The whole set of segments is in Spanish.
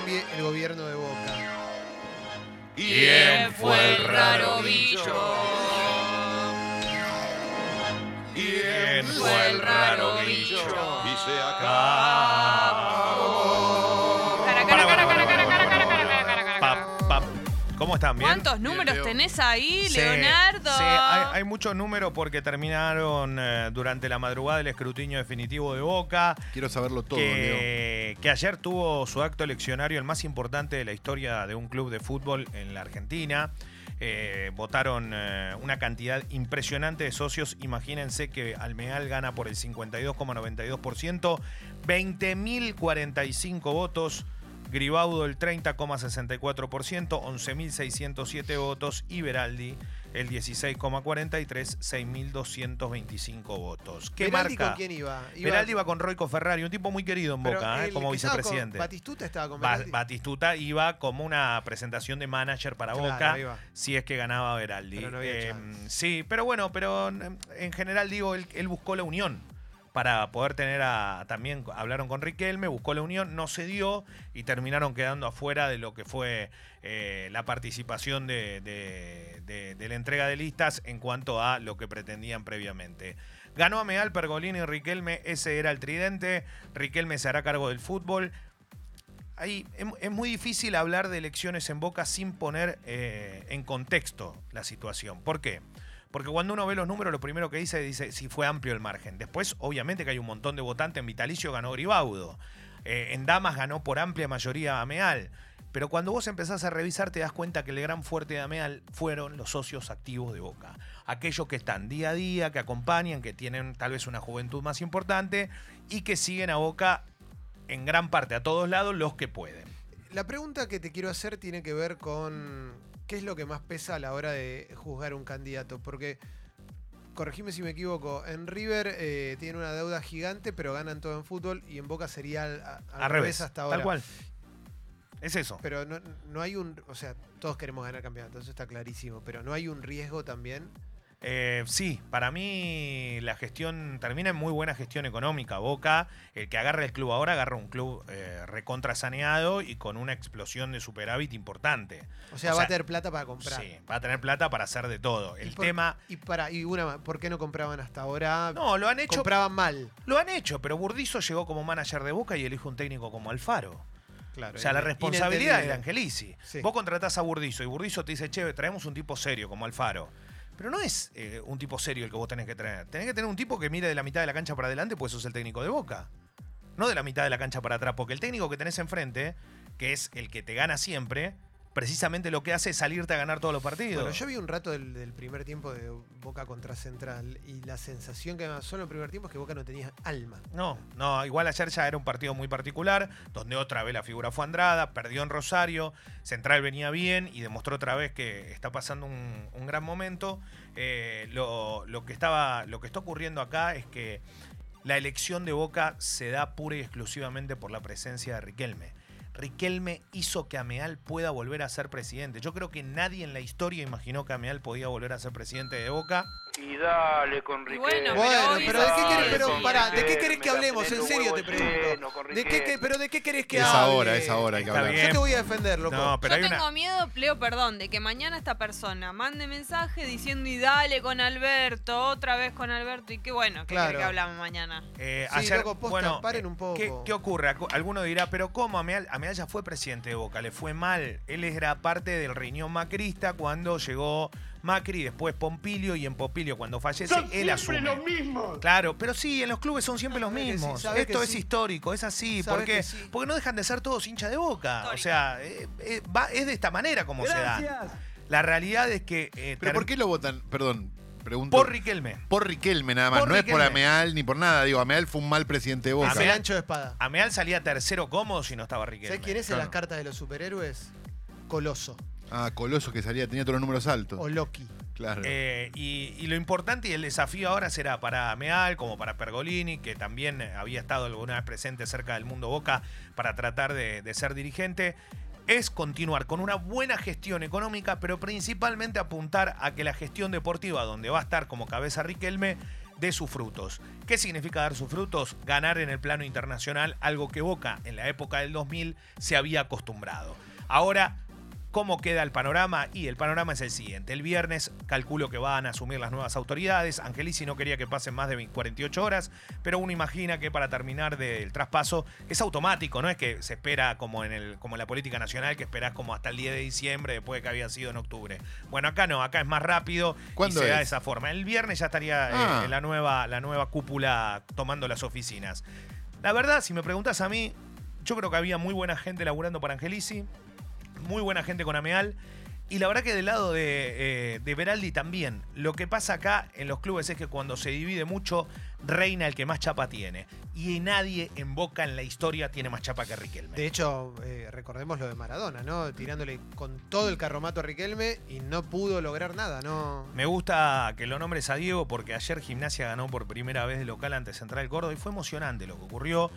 cambie el gobierno de Boca. ¿Quién fue el raro bicho? ¿Quién fue el raro bicho? Dice acá. ¿Cómo están? ¿Bien? ¿Cuántos números Leo. tenés ahí, Sí, Leonardo? Sí, hay, hay muchos números porque terminaron eh, durante la madrugada el escrutinio definitivo de Boca. Quiero saberlo todo, Leo. que, que ayer tuvo su acto eleccionario, el más importante de la historia de un club de fútbol en la Argentina. Eh, votaron eh, una cantidad impresionante de socios. Imagínense que Almeal gana por el 52,92%, 20.045 votos. Gribaudo el 30,64%, 11.607 votos y Beraldi el 16,43, 6.225 votos. ¿Qué Beraldi marca? con quién iba? Beraldi iba con Roico Ferrari, un tipo muy querido en pero Boca, ¿eh? como que estaba con- vicepresidente. Batistuta estaba con Ba- Beraldi. Batistuta iba como una presentación de manager para Claro, Boca, si es que ganaba Beraldi. Pero no había Eh, sí, pero bueno, pero en en general digo, él, él buscó la unión para poder tener a. También hablaron con Riquelme, buscó la unión, no se dio y terminaron quedando afuera de lo que fue eh, la participación de, la entrega de listas en cuanto a lo que pretendían previamente. Ganó Ameal, Pergolini y Riquelme, ese era el tridente. Riquelme se hará cargo del fútbol. Ahí es, es muy difícil hablar de elecciones en Boca sin poner eh, en contexto la situación. ¿Por qué? Porque cuando uno ve los números, lo primero que dice dice si fue amplio el margen. Después, obviamente, que hay un montón de votantes. En Vitalicio ganó Gribaudo. Eh, en Damas ganó por amplia mayoría Ameal. Pero cuando vos empezás a revisar, te das cuenta que el gran fuerte de Ameal fueron los socios activos de Boca. Aquellos que están día a día, que acompañan, que tienen tal vez una juventud más importante y que siguen a Boca en gran parte a todos lados los que pueden. La pregunta que te quiero hacer tiene que ver con qué es lo que más pesa a la hora de juzgar un candidato. Porque, corregime si me equivoco, en River eh, tiene una deuda gigante, pero ganan todo en fútbol y en Boca sería al, a- al Al revés, hasta ahora. tal cual. Es eso. Pero no, no hay un. O sea, todos queremos ganar campeonato, eso está clarísimo. Pero no hay un riesgo también. Eh, sí, para mí la gestión termina en muy buena gestión económica. Boca, el que agarra el club ahora, agarra un club eh, recontra saneado y con una explosión de superávit importante. O sea, O va sea, a tener plata para comprar. Sí, va a tener plata para hacer de todo. Y El por- tema. Y para y una ¿por qué no compraban hasta ahora? No, lo han hecho. compraban mal. Lo han hecho, pero Burdizo llegó como manager de Boca y elige un técnico como Alfaro. Claro. O sea, la responsabilidad es de. Angelici. Sí. Vos contratás a Burdizo y Burdizo te dice, che, traemos un tipo serio como Alfaro. Pero no es eh, un tipo serio el que vos tenés que traer. Tenés que tener un tipo que mire de la mitad de la cancha para adelante, pues sos el técnico de Boca. No de la mitad de la cancha para atrás, porque el técnico que tenés enfrente, que es el que te gana siempre, precisamente lo que hace es salirte a ganar todos los partidos. Bueno, yo vi un rato del, del primer tiempo de Boca contra Central y la sensación que me pasó en el primer tiempo es que Boca no tenía alma. No, no, igual ayer ya era un partido muy particular, donde otra vez la figura fue Andrada, perdió en Rosario, Central venía bien y demostró otra vez que está pasando un, un gran momento. Eh, lo, lo que estaba, lo que está ocurriendo acá es que la elección de Boca se da pura y exclusivamente por la presencia de Riquelme. Riquelme hizo que Ameal pueda volver a ser presidente. Yo creo que nadie en la historia imaginó que Ameal podía volver a ser presidente de Boca. Y dale con Y Riquelme. bueno, pero ¿de qué querés, pero pará, ¿de qué querés que hablemos? En serio te pregunto. ¿De qué, qué- pero de qué querés que Es hable? ahora, es ahora hay que hablar. Yo te voy a defender, loco. No, pero Yo tengo una, miedo, Leo, perdón, de que mañana esta persona mande mensaje diciendo y dale con Alberto, otra vez con Alberto, y qué bueno, que Claro. que hablamos mañana. Eh, Sí, ayer, loco, posta, bueno, paren un poco. ¿qué, qué ocurre? Alguno dirá, pero ¿cómo? Ameal, Ameal ya fue presidente de Boca, le fue mal. Él era parte del riñón macrista cuando llegó Macri, después Pompilio, y en Pompilio cuando fallece, él asume. Claro, pero sí, en los clubes son siempre los sí, mismos. Esto es sí. histórico, es así. Porque, sí. porque no dejan de ser todos hinchas de Boca. O sea, eh, eh, va- es de esta manera como se da. La realidad es que... eh, ¿Pero por qué lo votan? Perdón, pregunto. Por Riquelme. Por Riquelme nada más. Por no es por. Ameal ni por nada. Digo, Ameal fue un mal presidente de Boca. El ancho de espada. Ameal salía tercero cómodo si no estaba Riquelme. ¿Sabes quién es en las cartas de los superhéroes? Coloso Ah, Coloso que salía, tenía todos los números altos. o Loki. Claro. Eh, y, y lo importante y el desafío ahora será para Meal, como para Pergolini, que también había estado alguna vez presente cerca del mundo Boca para tratar de, de ser dirigente, es continuar con una buena gestión económica, pero principalmente apuntar a que la gestión deportiva, donde va a estar como cabeza Riquelme, de sus frutos. ¿Qué significa dar sus frutos? Ganar en el plano internacional, algo que Boca en la época del 2000 se había acostumbrado. Ahora ¿Cómo queda el panorama? Y el panorama es el siguiente. El viernes calculo que van a asumir las nuevas autoridades. Angelici no quería que pasen más de 48 horas, pero uno imagina que para terminar del traspaso es automático, no es que se espera como en, el, como en la política nacional, que esperás como hasta el 10 de diciembre después de que había sido en octubre. Bueno, acá no, acá es más rápido y ¿Cuándo se da de es? esa forma. El viernes ya estaría eh, Ah. la nueva, la nueva cúpula tomando las oficinas. La verdad, si me preguntas a mí, yo creo que había muy buena gente laburando para Angelici muy buena gente con Ameal. Y la verdad que del lado de, eh, de Beraldi también. Lo que pasa acá en los clubes es que cuando se divide mucho, reina el que más chapa tiene. Y nadie en Boca en la historia tiene más chapa que Riquelme. De hecho, eh, recordemos lo de Maradona, ¿no? Tirándole con todo el carromato a Riquelme y no pudo lograr nada, ¿no? Me gusta que lo nombres a Diego porque ayer Gimnasia ganó por primera vez de local ante Central Córdoba y fue emocionante lo que ocurrió.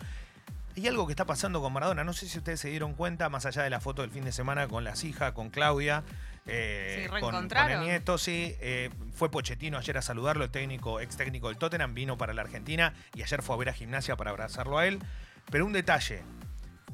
Hay algo que está pasando con Maradona, no sé si ustedes se dieron cuenta, más allá de la foto del fin de semana con las hijas, con Claudia, eh, Sí, con, con el nieto, sí. eh, fue Pochettino ayer a saludarlo, el técnico, ex técnico del Tottenham, vino para la Argentina y ayer fue a ver a Gimnasia para abrazarlo a él. Pero un detalle,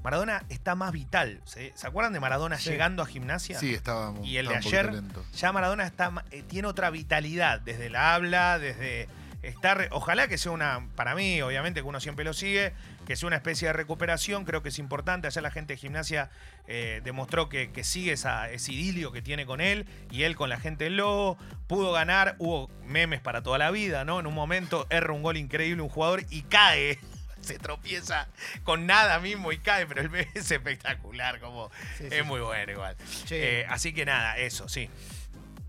Maradona está más vital. ¿sí? ¿Se acuerdan de Maradona Sí. llegando a Gimnasia? Sí, estaba Y el de ayer, lento. ya Maradona está, eh, tiene otra vitalidad, desde la habla, desde estar. Ojalá que sea una, para mí, obviamente, que uno siempre lo sigue, que sea una especie de recuperación, creo que es importante. Ayer la gente de gimnasia eh, demostró que, que sigue esa, ese idilio que tiene con él y él con la gente del Lobo. Pudo ganar, hubo memes para toda la vida, ¿no? En un momento erra un gol increíble un jugador y cae. Se tropieza con nada mismo y cae, pero el meme es espectacular, como Sí, es sí. muy bueno igual. Eh, así que nada, eso, sí.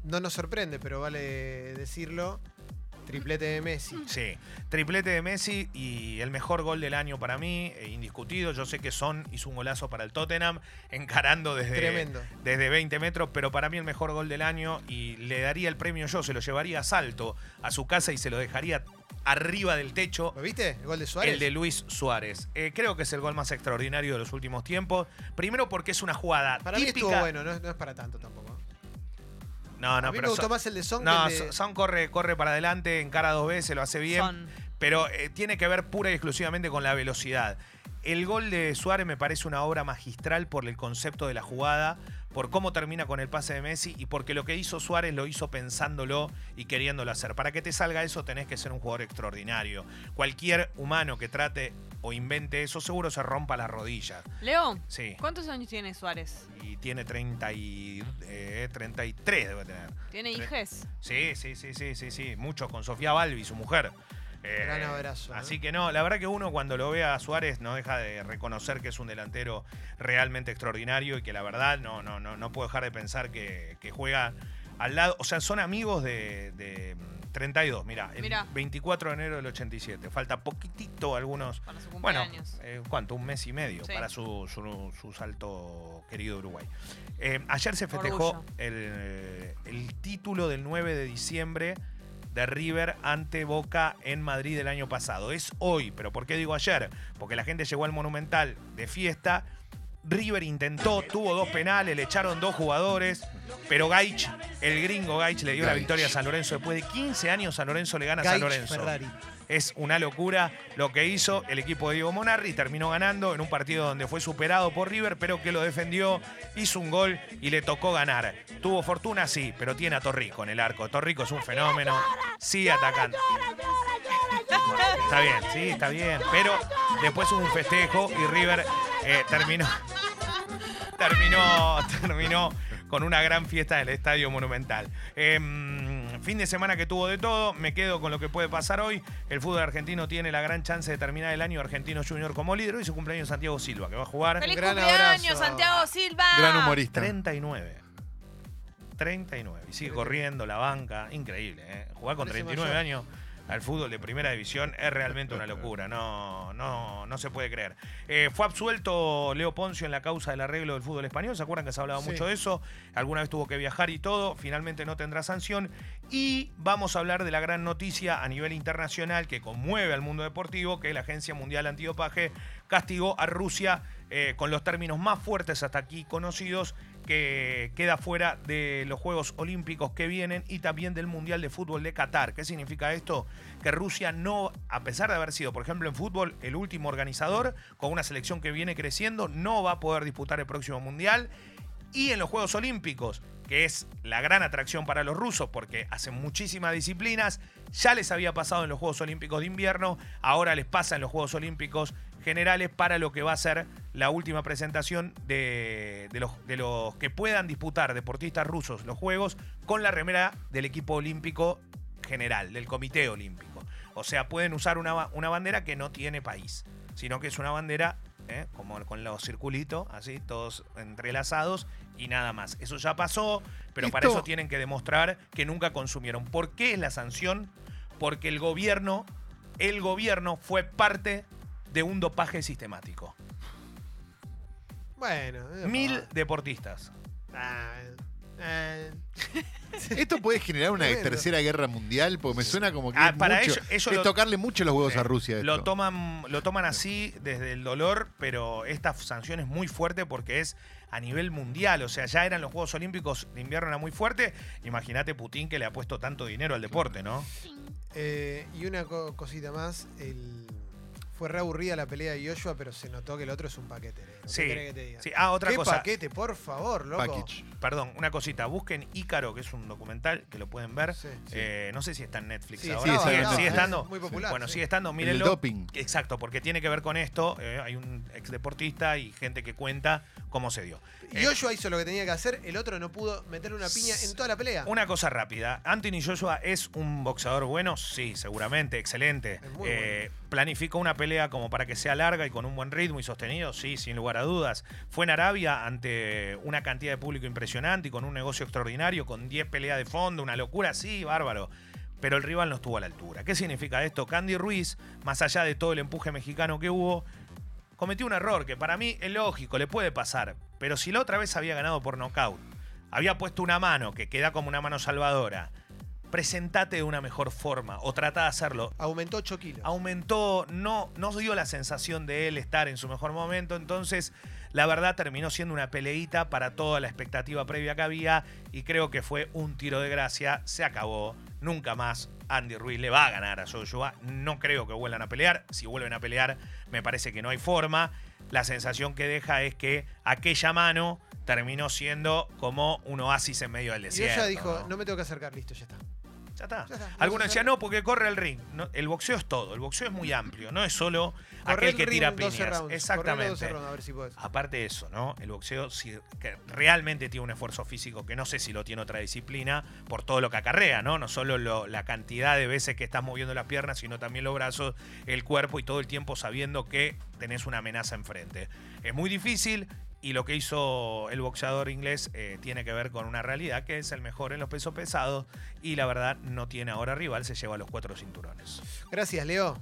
no nos sorprende, pero vale decirlo. Triplete de Messi. Sí, triplete de Messi y el mejor gol del año para mí, eh, indiscutido. Yo sé que Son hizo un golazo para el Tottenham, encarando desde, Tremendo. desde 20 metros, pero para mí el mejor gol del año y le daría el premio yo, se lo llevaría a salto a su casa y se lo dejaría arriba del techo. ¿Lo viste? ¿El gol de Suárez? El de Luis Suárez. Eh, creo que es el gol más extraordinario de los últimos tiempos. Primero porque es una jugada Para mí típica. estuvo bueno, no, no es para tanto tampoco. No, no, a mí pero me gustó Son- más el de Son No, que el de... Son corre, corre para adelante, encara dos veces, lo hace bien. Son. pero eh, tiene que ver pura y exclusivamente con la velocidad. El gol de Suárez me parece una obra magistral por el concepto de la jugada, por cómo termina con el pase de Messi y porque lo que hizo Suárez lo hizo pensándolo y queriéndolo hacer. Para que te salga eso tenés que ser un jugador extraordinario. Cualquier humano que trate o invente eso seguro se rompa las rodillas. Leo, Sí. ¿cuántos años tiene Suárez? Y tiene 30 y, eh, 33 debe tener. ¿Tiene hijes? Sí, sí, sí, sí, sí, sí. Mucho con Sofía Balbi, su mujer. Eh, Gran abrazo, ¿eh? Así que no, la verdad que uno cuando lo ve a Suárez no deja de reconocer que es un delantero realmente extraordinario y que la verdad no, no, no, no puedo dejar de pensar que, que juega al lado. O sea, son amigos de, de, mm, 32, mira, el Mirá. 24 de enero del 87. Falta poquitito algunos. Para su Bueno, cumpleaños. eh, ¿cuánto? Un mes y medio Sí. para su, su- su salto querido Uruguay. Eh, ayer se festejó el, el título del 9 de diciembre de River ante Boca en Madrid el año pasado. Es hoy, pero ¿por qué digo ayer? Porque la gente llegó al Monumental de fiesta. River intentó, tuvo dos penales, le echaron dos jugadores, pero Gaich, el gringo Gaich, le dio la victoria a San Lorenzo. Después de 15 años, San Lorenzo le gana a San Lorenzo. Ferrari. Es una locura lo que hizo el equipo de Diego Monarri. Terminó ganando en un partido donde fue superado por River, pero que lo defendió, hizo un gol y le tocó ganar. Tuvo fortuna, sí, pero tiene a Torrico en el arco. Torrico es un fenómeno. Sigue atacando. Está bien, sí, está bien. Pero después hubo un festejo y River eh, terminó. Terminó. Terminó con una gran fiesta en el Estadio Monumental. Em, fin de semana que tuvo de todo, me quedo con lo que puede pasar hoy. El fútbol argentino tiene la gran chance de terminar el año argentino junior como líder. Hoy su cumpleaños Santiago Silva, que va a jugar ¡Feliz gran cumpleaños, abrazo. Santiago Silva! Gran humorista. 39. 39. Y sigue corriendo la banca. Increíble, ¿eh? Jugar con Parece 39 mayor. años al fútbol de primera división es realmente una locura. No, no, no se puede creer. Eh, fue absuelto Leo Poncio en la causa del arreglo del fútbol español. ¿Se acuerdan que se hablaba Sí. mucho de eso? Alguna vez tuvo que viajar y todo. Finalmente no tendrá sanción. Y vamos a hablar de la gran noticia a nivel internacional que conmueve al mundo deportivo, que la Agencia Mundial Antidopaje castigó a Rusia eh, con los términos más fuertes hasta aquí conocidos, que queda fuera de los Juegos Olímpicos que vienen y también del Mundial de Fútbol de Qatar. ¿Qué significa esto? Que Rusia no, a pesar de haber sido, por ejemplo, en fútbol el último organizador, con una selección que viene creciendo, no va a poder disputar el próximo Mundial. Y en los Juegos Olímpicos, que es la gran atracción para los rusos porque hacen muchísimas disciplinas, ya les había pasado en los Juegos Olímpicos de invierno, ahora les pasa en los Juegos Olímpicos generales para lo que va a ser la última presentación de, de los, de los que puedan disputar deportistas rusos los Juegos con la remera del equipo olímpico general, del Comité Olímpico. O sea, pueden usar una, una bandera que no tiene país, sino que es una bandera ¿eh? como con los circulitos, así, todos entrelazados y nada más. Eso ya pasó, pero para eso tienen que demostrar que nunca consumieron. ¿Por qué es la sanción? Porque el gobierno, el gobierno fue parte de un dopaje sistemático. Bueno. eh, Mil deportistas. ah, eh, ¿Esto puede generar una Bueno. tercera guerra mundial? Porque me suena como que Ah, es, para mucho- es lo- tocarle mucho los huevos a Rusia. Lo toman, lo toman así desde el dolor, pero esta sanción es muy fuerte porque es a nivel mundial. O sea, ya eran los Juegos Olímpicos de invierno, era muy fuerte. Imagínate Putin que le ha puesto tanto dinero al deporte, ¿no? eh, y una co- cosita más. El... Fue re aburrida la pelea de Joshua, pero se notó que el otro es un paquete. ¿Qué Sí. querés que te diga? sí. Ah, otra ¿Qué cosa. paquete, por favor, loco? Package. Perdón, una cosita. Busquen Ícaro, que es un documental que lo pueden ver. Sí, sí. Eh, no sé si está en Netflix Sí, ahora. sí, sigue, está en sigue Netflix. estando. Es muy popular, Bueno, sí. sigue estando. El Mírenlo. doping. Exacto, porque tiene que ver con esto. eh, hay un ex deportista y gente que cuenta cómo se dio. Eh, Joshua hizo lo que tenía que hacer, el otro no pudo meterle una piña en toda la pelea. Una cosa rápida. ¿Anthony Joshua es un boxeador bueno? Sí, seguramente, excelente. Es muy Eh, ¿Planificó una pelea como para que sea larga y con un buen ritmo y sostenido? Sí, sin lugar a dudas. Fue en Arabia ante una cantidad de público impresionante y con un negocio extraordinario, con 10 peleas de fondo, una locura, sí, bárbaro. Pero el rival no estuvo a la altura. ¿Qué significa esto? Candy Ruiz, más allá de todo el empuje mexicano que hubo, cometió un error que para mí es lógico, le puede pasar. Pero si la otra vez había ganado por nocaut, había puesto una mano que queda como una mano salvadora, presentate de una mejor forma o trata de hacerlo. Aumentó 8 kilos. Aumentó, no, no dio la sensación de él estar en su mejor momento, entonces la verdad terminó siendo una peleita para toda la expectativa previa que había y creo que fue un tiro de gracia, se acabó, nunca más Andy Ruiz le va a ganar a Joshua, no creo que vuelvan a pelear, si vuelven a pelear me parece que no hay forma, la sensación que deja es que aquella mano terminó siendo como un oasis en medio del y desierto. ella dijo, ¿no? no me tengo que acercar, listo, ya está. Ya está. Ya está, no Algunos decían, no, porque corre el ring. No, el boxeo es todo. El boxeo es muy amplio. No es solo Corre aquel el que ring tira 12 piñas. Exactamente. correlo 12 rounds, a ver si podés. Aparte de eso, ¿no? El boxeo que realmente tiene un esfuerzo físico que no sé si lo tiene otra disciplina por todo lo que acarrea, ¿no? No solo lo- la cantidad de veces que estás moviendo las piernas, sino también los brazos, el cuerpo y todo el tiempo sabiendo que tenés una amenaza enfrente. Es muy difícil y lo que hizo el boxeador inglés eh, tiene que ver con una realidad que es el mejor en los pesos pesados y la verdad no tiene ahora rival, se lleva los cuatro cinturones. Gracias, Leo.